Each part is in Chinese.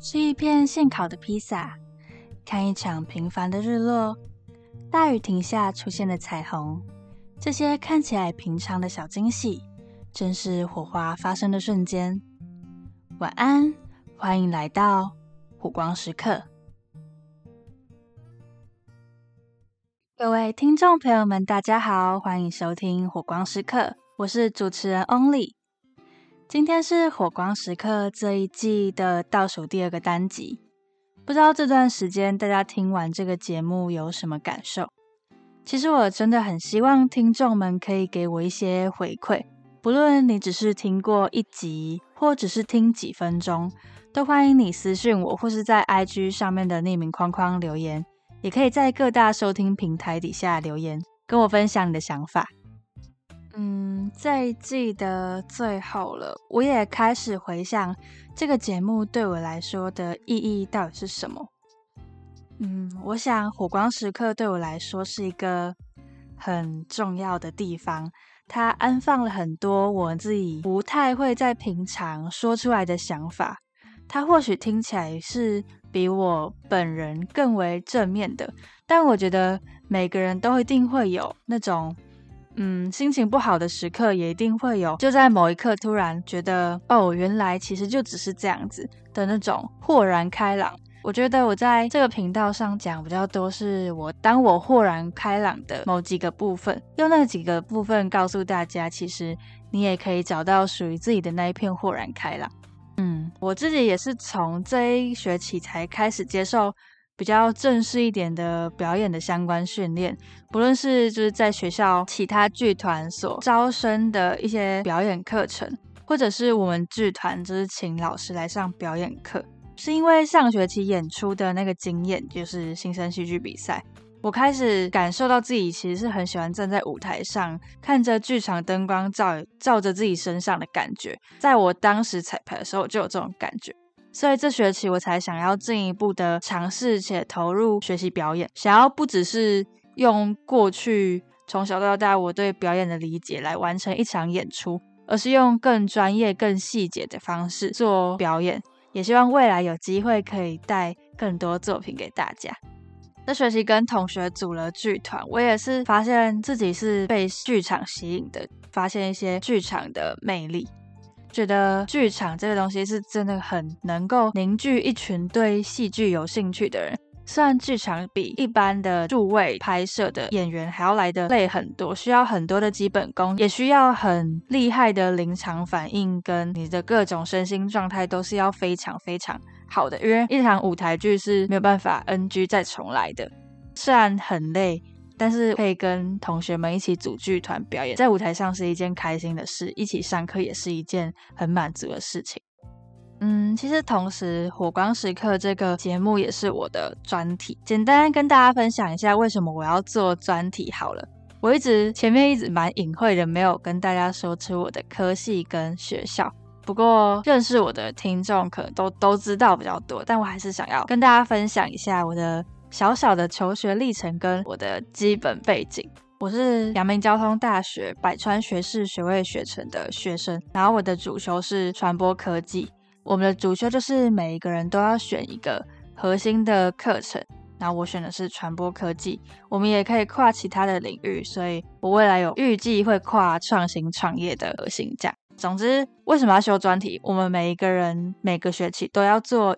吃一片现烤的披萨，看一场平凡的日落，大雨停下出现的彩虹，这些看起来平常的小惊喜，正是火花发生的瞬间。晚安，欢迎来到火光时刻。各位听众朋友们，大家好，欢迎收听火光时刻，我是主持人 Only。今天是《火光时刻》这一季的倒数第二个单集，不知道这段时间大家听完这个节目有什么感受？其实我真的很希望听众们可以给我一些回馈，不论你只是听过一集，或只是听几分钟，都欢迎你私信我，或是在 IG 上面的匿名框框留言，也可以在各大收听平台底下留言，跟我分享你的想法。嗯，这一季的最后了，我也开始回想这个节目对我来说的意义到底是什么。嗯，我想火光时刻对我来说是一个很重要的地方，它安放了很多我自己不太会在平常说出来的想法。它或许听起来是比我本人更为正面的，但我觉得每个人都一定会有那种。嗯，心情不好的时刻也一定会有，就在某一刻突然觉得，哦，原来其实就只是这样子的那种豁然开朗。我觉得我在这个频道上讲比较多，是我当我豁然开朗的某几个部分，用那几个部分告诉大家，其实你也可以找到属于自己的那一片豁然开朗。嗯，我自己也是从这一学期才开始接受。比较正式一点的表演的相关训练，不论是就是在学校其他剧团所招生的一些表演课程，或者是我们剧团就是请老师来上表演课，是因为上学期演出的那个经验，就是新生戏剧比赛，我开始感受到自己其实是很喜欢站在舞台上，看着剧场灯光照照着自己身上的感觉，在我当时彩排的时候就有这种感觉。所以这学期我才想要进一步的尝试且投入学习表演，想要不只是用过去从小到大我对表演的理解来完成一场演出，而是用更专业、更细节的方式做表演，也希望未来有机会可以带更多作品给大家。这学期跟同学组了剧团，我也是发现自己是被剧场吸引的，发现一些剧场的魅力。觉得剧场这个东西是真的很能够凝聚一群对戏剧有兴趣的人。虽然剧场比一般的数位拍摄的演员还要来的累很多，需要很多的基本功，也需要很厉害的临场反应，跟你的各种身心状态都是要非常非常好的。因为一场舞台剧是没有办法 NG 再重来的，虽然很累。但是可以跟同学们一起组剧团表演，在舞台上是一件开心的事，一起上课也是一件很满足的事情。嗯，其实同时《火光时刻》这个节目也是我的专题，简单跟大家分享一下为什么我要做专题好了。我一直前面一直蛮隐晦的，没有跟大家说出我的科系跟学校，不过认识我的听众可能都都知道比较多，但我还是想要跟大家分享一下我的。小小的求学历程跟我的基本背景，我是阳明交通大学百川学士学位学程的学生，然后我的主修是传播科技。我们的主修就是每一个人都要选一个核心的课程，然后我选的是传播科技。我们也可以跨其他的领域，所以我未来有预计会跨创新创业的核心这样。总之，为什么要修专题？我们每一个人每个学期都要做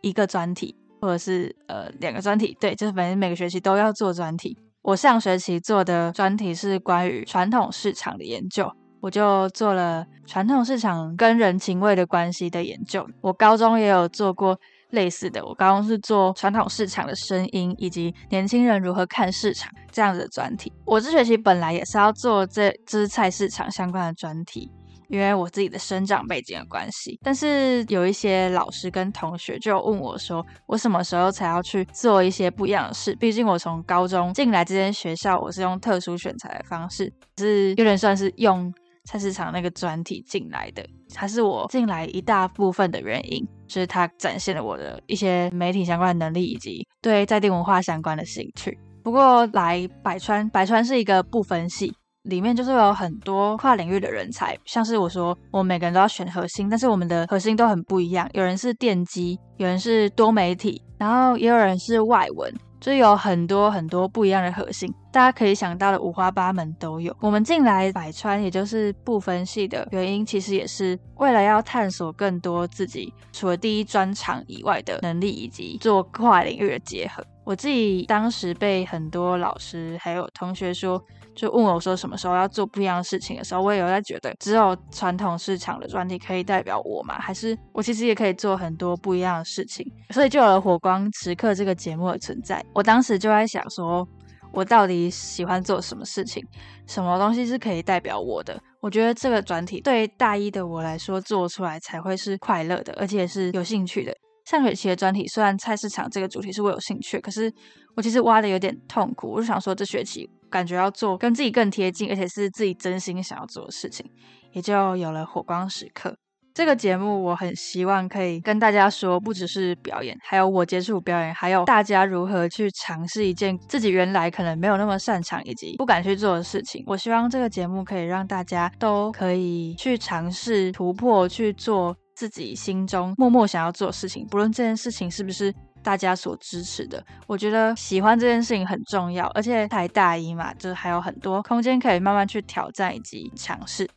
一个专题。或者是呃两个专题，对，就是反正每个学期都要做专题。我上学期做的专题是关于传统市场的研究，我就做了传统市场跟人情味的关系的研究。我高中也有做过类似的，我高中是做传统市场的声音以及年轻人如何看市场这样子的专题。我这学期本来也是要做这这菜市场相关的专题。因为我自己的生长背景的关系，但是有一些老师跟同学就问我说，我什么时候才要去做一些不一样的事？毕竟我从高中进来这间学校，我是用特殊选材的方式，是有点算是用菜市场那个专题进来的，它是我进来一大部分的原因，就是它展现了我的一些媒体相关的能力以及对在地文化相关的兴趣。不过来百川，百川是一个不分系。里面就是有很多跨领域的人才，像是我说，我们每个人都要选核心，但是我们的核心都很不一样。有人是电机，有人是多媒体，然后也有人是外文，就有很多很多不一样的核心。大家可以想到的五花八门都有。我们进来百川，也就是不分系的原因，其实也是为了要探索更多自己除了第一专长以外的能力，以及做跨领域的结合。我自己当时被很多老师还有同学说。就问我说什么时候要做不一样的事情的时候，我也有在觉得，只有传统市场的专题可以代表我吗？还是我其实也可以做很多不一样的事情？所以就有了火光时刻这个节目的存在。我当时就在想说，我到底喜欢做什么事情？什么东西是可以代表我的？我觉得这个专题对大一的我来说做出来才会是快乐的，而且是有兴趣的。上学期的专题虽然菜市场这个主题是我有兴趣，可是我其实挖的有点痛苦。我就想说这学期。感觉要做跟自己更贴近，而且是自己真心想要做的事情，也就有了火光时刻这个节目。我很希望可以跟大家说，不只是表演，还有我接触表演，还有大家如何去尝试一件自己原来可能没有那么擅长以及不敢去做的事情。我希望这个节目可以让大家都可以去尝试突破，去做自己心中默默想要做的事情，不论这件事情是不是。大家所支持的，我觉得喜欢这件事情很重要，而且才大一嘛，就是还有很多空间可以慢慢去挑战以及尝试。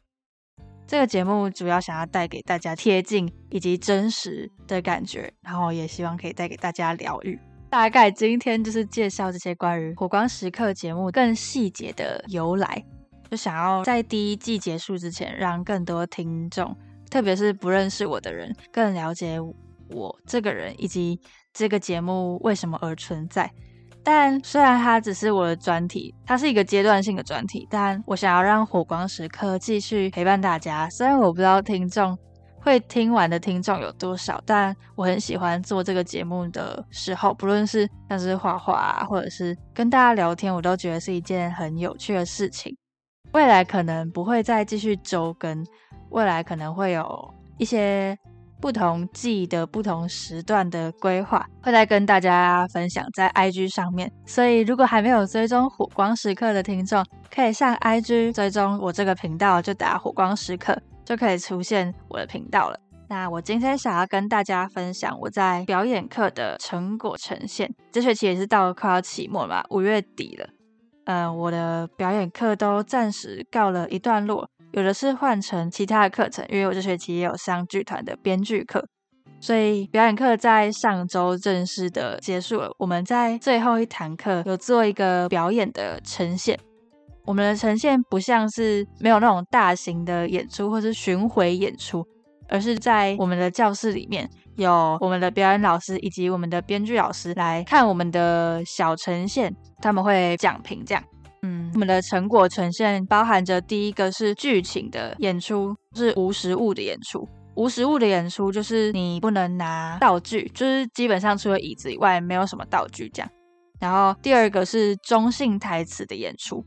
这个节目主要想要带给大家贴近以及真实的感觉，然后也希望可以带给大家疗愈。大概今天就是介绍这些关于火光时刻节目更细节的由来，就想要在第一季结束之前，让更多听众，特别是不认识我的人，更了解我这个人以及。这个节目为什么而存在？但虽然它只是我的专题，它是一个阶段性的专题，但我想要让火光时刻继续陪伴大家。虽然我不知道听众会听完的听众有多少，但我很喜欢做这个节目的时候，不论是像是画画啊，或者是跟大家聊天，我都觉得是一件很有趣的事情。未来可能不会再继续周更，未来可能会有一些。不同季的不同时段的规划，会再跟大家分享在 IG 上面。所以，如果还没有追踪火光时刻的听众，可以上 IG 追踪我这个频道，就打火光时刻，就可以出现我的频道了。那我今天想要跟大家分享我在表演课的成果呈现。这学期也是到了快要期末了嘛，五月底了。嗯，我的表演课都暂时告了一段落。有的是换成其他的课程，因为我这学期也有上剧团的编剧课，所以表演课在上周正式的结束了。我们在最后一堂课有做一个表演的呈现，我们的呈现不像是没有那种大型的演出或是巡回演出，而是在我们的教室里面有我们的表演老师以及我们的编剧老师来看我们的小呈现，他们会讲评这样。嗯，我们的成果呈现包含着第一个是剧情的演出，是无实物的演出。无实物的演出就是你不能拿道具，就是基本上除了椅子以外没有什么道具这样。然后第二个是中性台词的演出。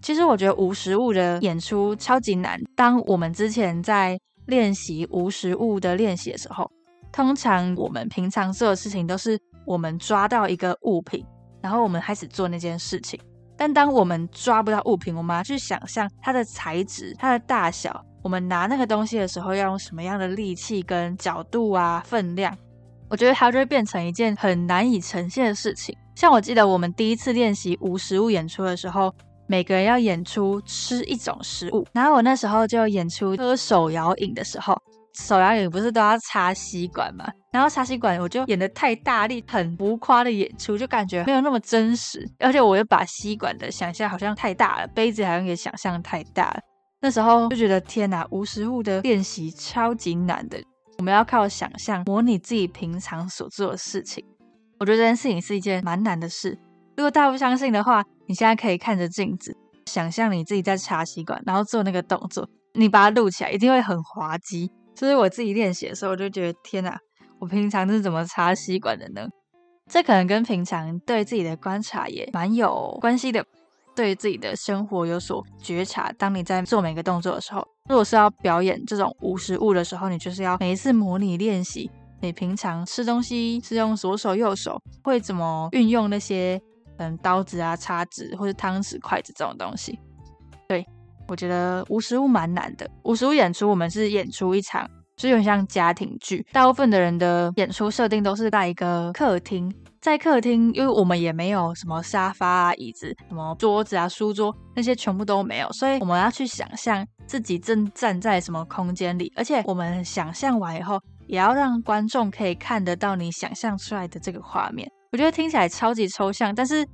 其实我觉得无实物的演出超级难。当我们之前在练习无实物的练习的时候，通常我们平常做的事情都是我们抓到一个物品，然后我们开始做那件事情。但当我们抓不到物品，我们要去想象它的材质、它的大小。我们拿那个东西的时候，要用什么样的力气跟角度啊、分量？我觉得它就会变成一件很难以呈现的事情。像我记得我们第一次练习无实物演出的时候，每个人要演出吃一种食物，然后我那时候就演出喝手摇饮的时候。手摇饮不是都要插吸管吗？然后插吸管我就演的太大力，很浮夸的演出，就感觉没有那么真实。而且我又把吸管的想象好像太大了，杯子好像也想象太大了。那时候就觉得天哪，无实物的练习超级难的。我们要靠想象模拟自己平常所做的事情。我觉得这件事情是一件蛮难的事。如果大家不相信的话，你现在可以看着镜子，想象你自己在插吸管，然后做那个动作，你把它录起来，一定会很滑稽。所以我自己练习的时候，我就觉得天哪，平常是怎么插吸管的呢？这可能跟平常对自己的观察也蛮有关系的，对自己的生活有所觉察。当你在做每个动作的时候，如果是要表演这种无实物的时候，你就是要每一次模拟练习，你平常吃东西是用左手右手，会怎么运用那些嗯刀子啊、叉子或者汤匙、筷子这种东西。对我觉得无实物蛮难的。无实物演出，我们是演出一场，就有点像家庭剧。大部分的人的演出设定都是在一个客厅，在客厅，因为我们也没有什么沙发啊、椅子、什么桌子啊、书桌那些全部都没有，所以我们要去想象自己正站在什么空间里，而且我们想象完以后，也要让观众可以看得到你想象出来的这个画面。我觉得听起来超级抽象，但是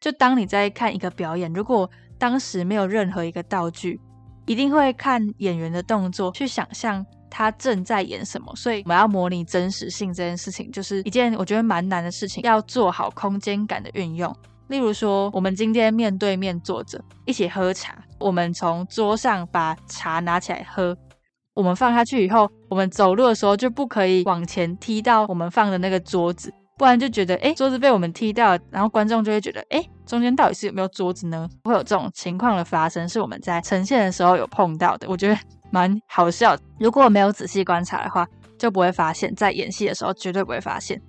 就当你在看一个表演，如果当时没有任何一个道具，一定会看演员的动作去想象他正在演什么。所以我们要模拟真实性这件事情，就是一件我觉得蛮难的事情，要做好空间感的运用。例如说，我们今天面对面坐着一起喝茶，我们从桌上把茶拿起来喝，我们放下去以后，我们走路的时候就不可以往前踢到我们放的那个桌子。不然就觉得，哎，桌子被我们踢掉，然后观众就会觉得，哎，中间到底是有没有桌子呢？会有这种情况的发生，是我们在呈现的时候有碰到的，我觉得蛮好笑。如果我没有仔细观察的话，就不会发现，在演戏的时候绝对不会发现。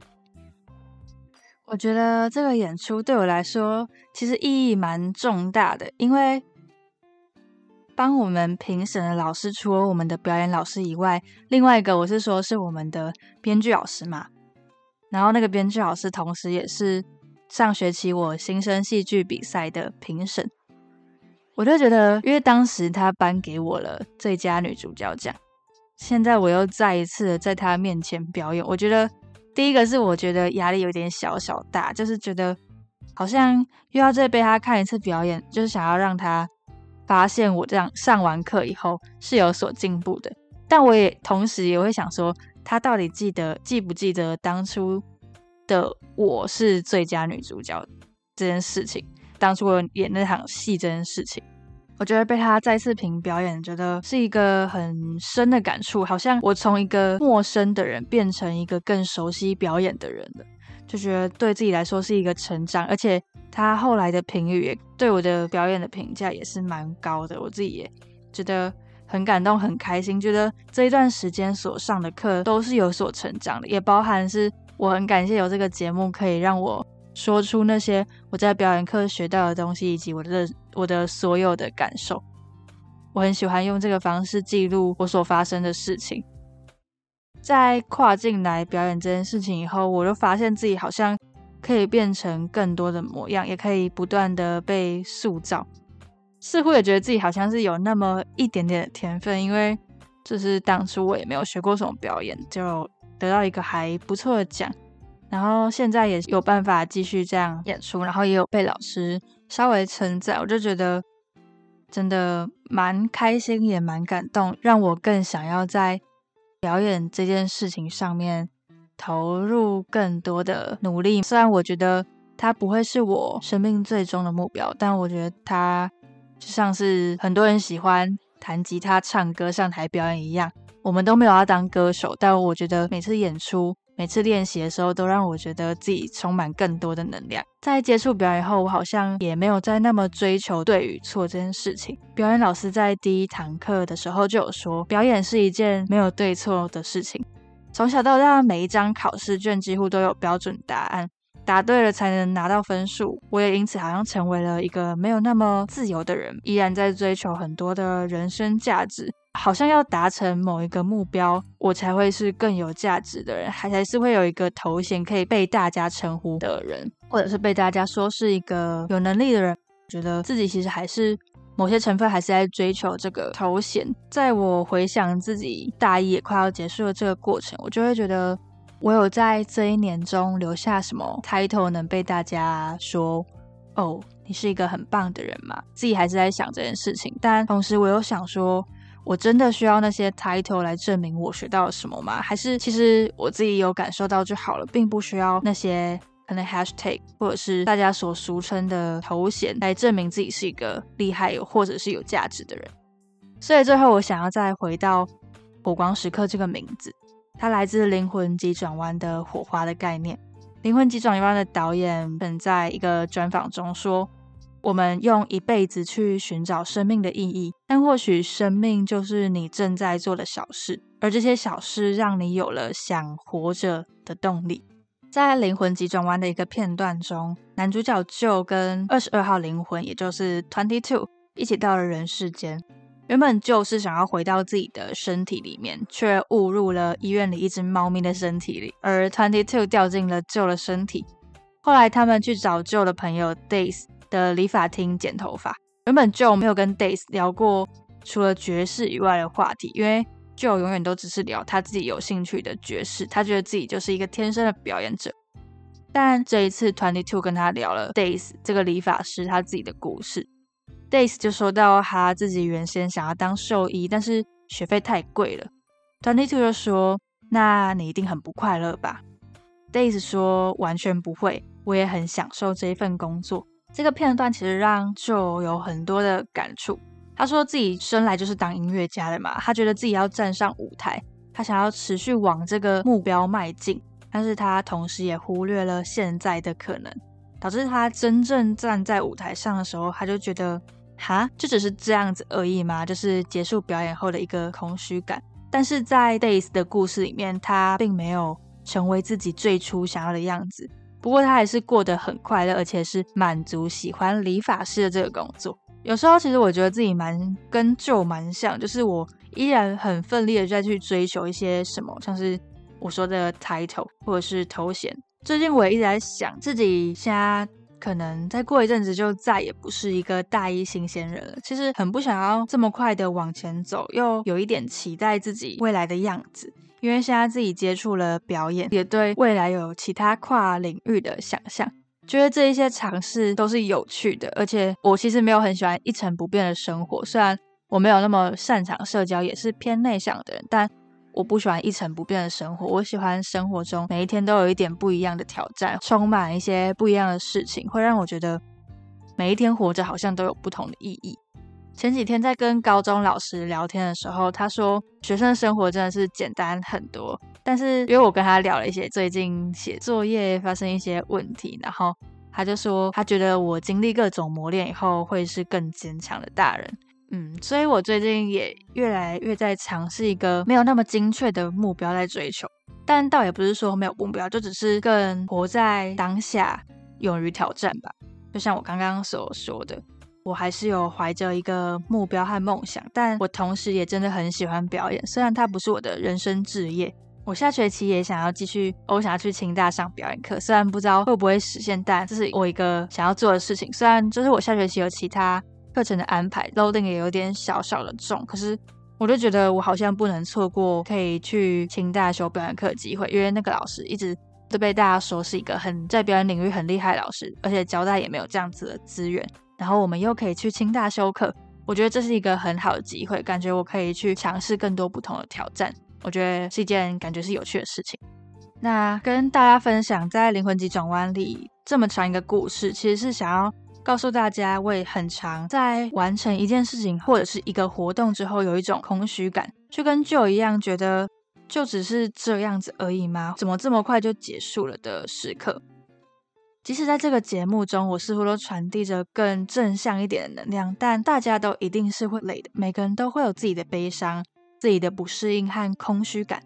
我觉得这个演出对我来说其实意义蛮重大的，因为帮我们评审的老师除了我们的表演老师以外，另外一个我是说是我们的编剧老师嘛。然后那个编剧老师，同时也是上学期我新生戏剧比赛的评审，我就觉得，因为当时他颁给我了最佳女主角奖，现在我又再一次在他面前表演，我觉得第一个是我觉得压力有点小小大，就是觉得好像又要再被他看一次表演，就是想要让他发现我这样上完课以后是有所进步的，但我也同时也会想说。他到底记得记不记得当初的我是最佳女主角这件事情？当初我演那场戏这件事情，我觉得被他再次评表演，觉得是一个很深的感触，好像我从一个陌生的人变成一个更熟悉表演的人了，就觉得对自己来说是一个成长。而且他后来的评语也对我的表演的评价也是蛮高的，我自己也觉得。很感动，很开心，觉得这一段时间所上的课都是有所成长的，也包含是我很感谢有这个节目，可以让我说出那些我在表演课学到的东西，以及我的我的所有的感受。我很喜欢用这个方式记录我所发生的事情。在跨境来表演这件事情以后，我就发现自己好像可以变成更多的模样，也可以不断的被塑造。似乎也觉得自己好像是有那么一点点的天分，因为就是当初我也没有学过什么表演，就得到一个还不错的奖，然后现在也有办法继续这样演出，然后也有被老师稍微称赞，我就觉得真的蛮开心，也蛮感动，让我更想要在表演这件事情上面投入更多的努力。虽然我觉得它不会是我生命最终的目标，但我觉得它。就像是很多人喜欢弹吉他、唱歌、上台表演一样，我们都没有要当歌手，但我觉得每次演出、每次练习的时候，都让我觉得自己充满更多的能量。在接触表演后，我好像也没有再那么追求对与错这件事情。表演老师在第一堂课的时候就有说，表演是一件没有对错的事情。从小到大，每一张考试卷几乎都有标准答案。答对了才能拿到分数，我也因此好像成为了一个没有那么自由的人，依然在追求很多的人生价值，好像要达成某一个目标，我才会是更有价值的人，还才是会有一个头衔可以被大家称呼的人，或者是被大家说是一个有能力的人。觉得自己其实还是某些成分还是在追求这个头衔。在我回想自己大一也快要结束的这个过程，我就会觉得。我有在这一年中留下什么 title 能被大家说哦，你是一个很棒的人吗？自己还是在想这件事情，但同时我又想说，我真的需要那些 title 来证明我学到了什么吗？还是其实我自己有感受到就好了，并不需要那些可能 hashtag 或者是大家所俗称的头衔来证明自己是一个厉害或者是有价值的人。所以最后我想要再回到火光时刻这个名字。它来自灵魂急转弯的火花的概念。灵魂急转弯的导演本在一个专访中说：“我们用一辈子去寻找生命的意义，但或许生命就是你正在做的小事，而这些小事让你有了想活着的动力。”在灵魂急转弯的一个片段中，男主角就跟二十二号灵魂，也就是 Twenty Two，一起到了人世间。原本就是想要回到自己的身体里面，却误入了医院里一只猫咪的身体里，而 Twenty Two 掉进了 Joe 的身体。后来他们去找 Joe 的朋友 Days 的理发厅剪头发。原本 Joe 没有跟 Days 聊过除了爵士以外的话题，因为 Joe 永远都只是聊他自己有兴趣的爵士，他觉得自己就是一个天生的表演者。但这一次 Twenty Two 跟他聊了 Days 这个理发师他自己的故事。Days 就说到他自己原先想要当兽医，但是学费太贵了。Twenty Two 就说：“那你一定很不快乐吧？”Days 说：“完全不会，我也很享受这一份工作。”这个片段其实让 Joe 有很多的感触。他说自己生来就是当音乐家的嘛，他觉得自己要站上舞台，他想要持续往这个目标迈进，但是他同时也忽略了现在的可能，导致他真正站在舞台上的时候，他就觉得。哈，就只是这样子而已嘛？就是结束表演后的一个空虚感。但是在 Days 的故事里面，他并没有成为自己最初想要的样子。不过他还是过得很快乐，而且是满足喜欢理发师的这个工作。有时候其实我觉得自己蛮跟旧蛮像，就是我依然很奋力的在去追求一些什么，像是我说的 title 或者是头衔。最近我也一直在想自己现在。可能再过一阵子就再也不是一个大一新鲜人了。其实很不想要这么快的往前走，又有一点期待自己未来的样子。因为现在自己接触了表演，也对未来有其他跨领域的想象，觉得这一些尝试都是有趣的。而且我其实没有很喜欢一成不变的生活，虽然我没有那么擅长社交，也是偏内向的人，但。我不喜欢一成不变的生活，我喜欢生活中每一天都有一点不一样的挑战，充满一些不一样的事情，会让我觉得每一天活着好像都有不同的意义。前几天在跟高中老师聊天的时候，他说学生生活真的是简单很多，但是因为我跟他聊了一些最近写作业发生一些问题，然后他就说他觉得我经历各种磨练以后会是更坚强的大人。嗯，所以我最近也越来越在尝试一个没有那么精确的目标在追求，但倒也不是说没有目标，就只是更活在当下，勇于挑战吧。就像我刚刚所说的，我还是有怀着一个目标和梦想，但我同时也真的很喜欢表演，虽然它不是我的人生志业。我下学期也想要继续，我想要去清大上表演课，虽然不知道会不会实现，但这是我一个想要做的事情。虽然就是我下学期有其他。课程的安排 loading 也有点小小的重，可是我就觉得我好像不能错过可以去清大修表演课的机会，因为那个老师一直都被大家说是一个很在表演领域很厉害的老师，而且交大也没有这样子的资源，然后我们又可以去清大修课，我觉得这是一个很好的机会，感觉我可以去尝试更多不同的挑战，我觉得是一件感觉是有趣的事情。那跟大家分享在灵魂急转弯里这么长一个故事，其实是想要。告诉大家，我也很常在完成一件事情或者是一个活动之后，有一种空虚感，就跟旧一样，觉得就只是这样子而已吗？怎么这么快就结束了的时刻？即使在这个节目中，我似乎都传递着更正向一点的能量，但大家都一定是会累的，每个人都会有自己的悲伤、自己的不适应和空虚感。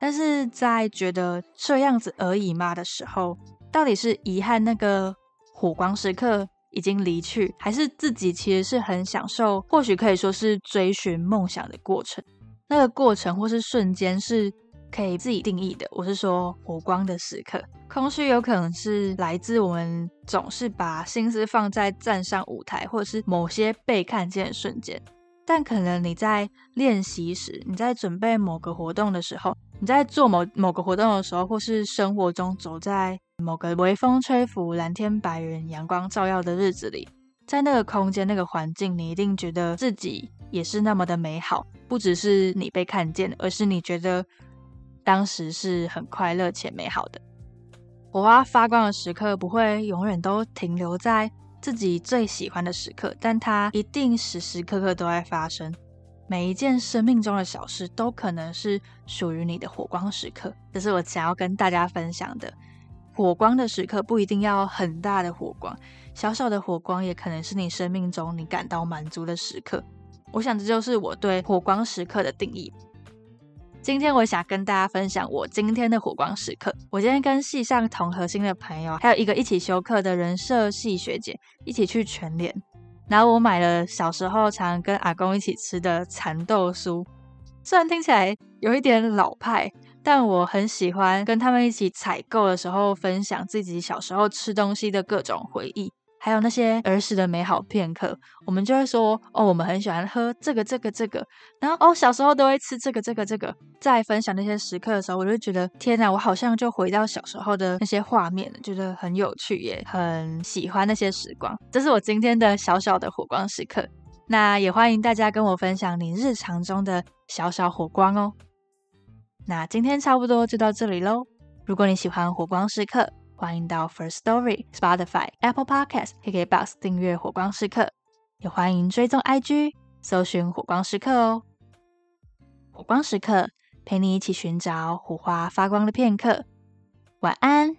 但是在觉得这样子而已吗的时候，到底是遗憾那个火光时刻？已经离去，还是自己其实是很享受，或许可以说是追寻梦想的过程。那个过程或是瞬间是可以自己定义的。我是说火光的时刻，空虚有可能是来自我们总是把心思放在站上舞台，或者是某些被看见的瞬间。但可能你在练习时，你在准备某个活动的时候，你在做某某个活动的时候，或是生活中走在。某个微风吹拂、蓝天白云、阳光照耀的日子里，在那个空间、那个环境，你一定觉得自己也是那么的美好。不只是你被看见，而是你觉得当时是很快乐且美好的。火花发光的时刻不会永远都停留在自己最喜欢的时刻，但它一定时时刻刻都在发生。每一件生命中的小事都可能是属于你的火光时刻。这是我想要跟大家分享的。火光的时刻不一定要很大的火光，小小的火光也可能是你生命中你感到满足的时刻。我想这就是我对火光时刻的定义。今天我想跟大家分享我今天的火光时刻。我今天跟系上同核心的朋友，还有一个一起修课的人设系学姐一起去全联。然后我买了小时候常跟阿公一起吃的蚕豆酥，虽然听起来有一点老派，但我很喜欢跟他们一起采购的时候分享自己小时候吃东西的各种回忆。还有那些儿时的美好片刻，我们就会说哦，我们很喜欢喝这个、这个、这个，然后哦，小时候都会吃这个、这个、这个。在分享那些时刻的时候，我就觉得天哪，我好像就回到小时候的那些画面了，觉得很有趣，也很喜欢那些时光。这是我今天的小小的火光时刻。那也欢迎大家跟我分享你日常中的小小火光哦。那今天差不多就到这里喽。如果你喜欢火光时刻，欢迎到 First Story、Spotify、Apple Podcast、KKBox 订阅《火光时刻》，也欢迎追踪 IG，搜寻《火光时刻》哦。火光时刻，陪你一起寻找火花发光的片刻。晚安。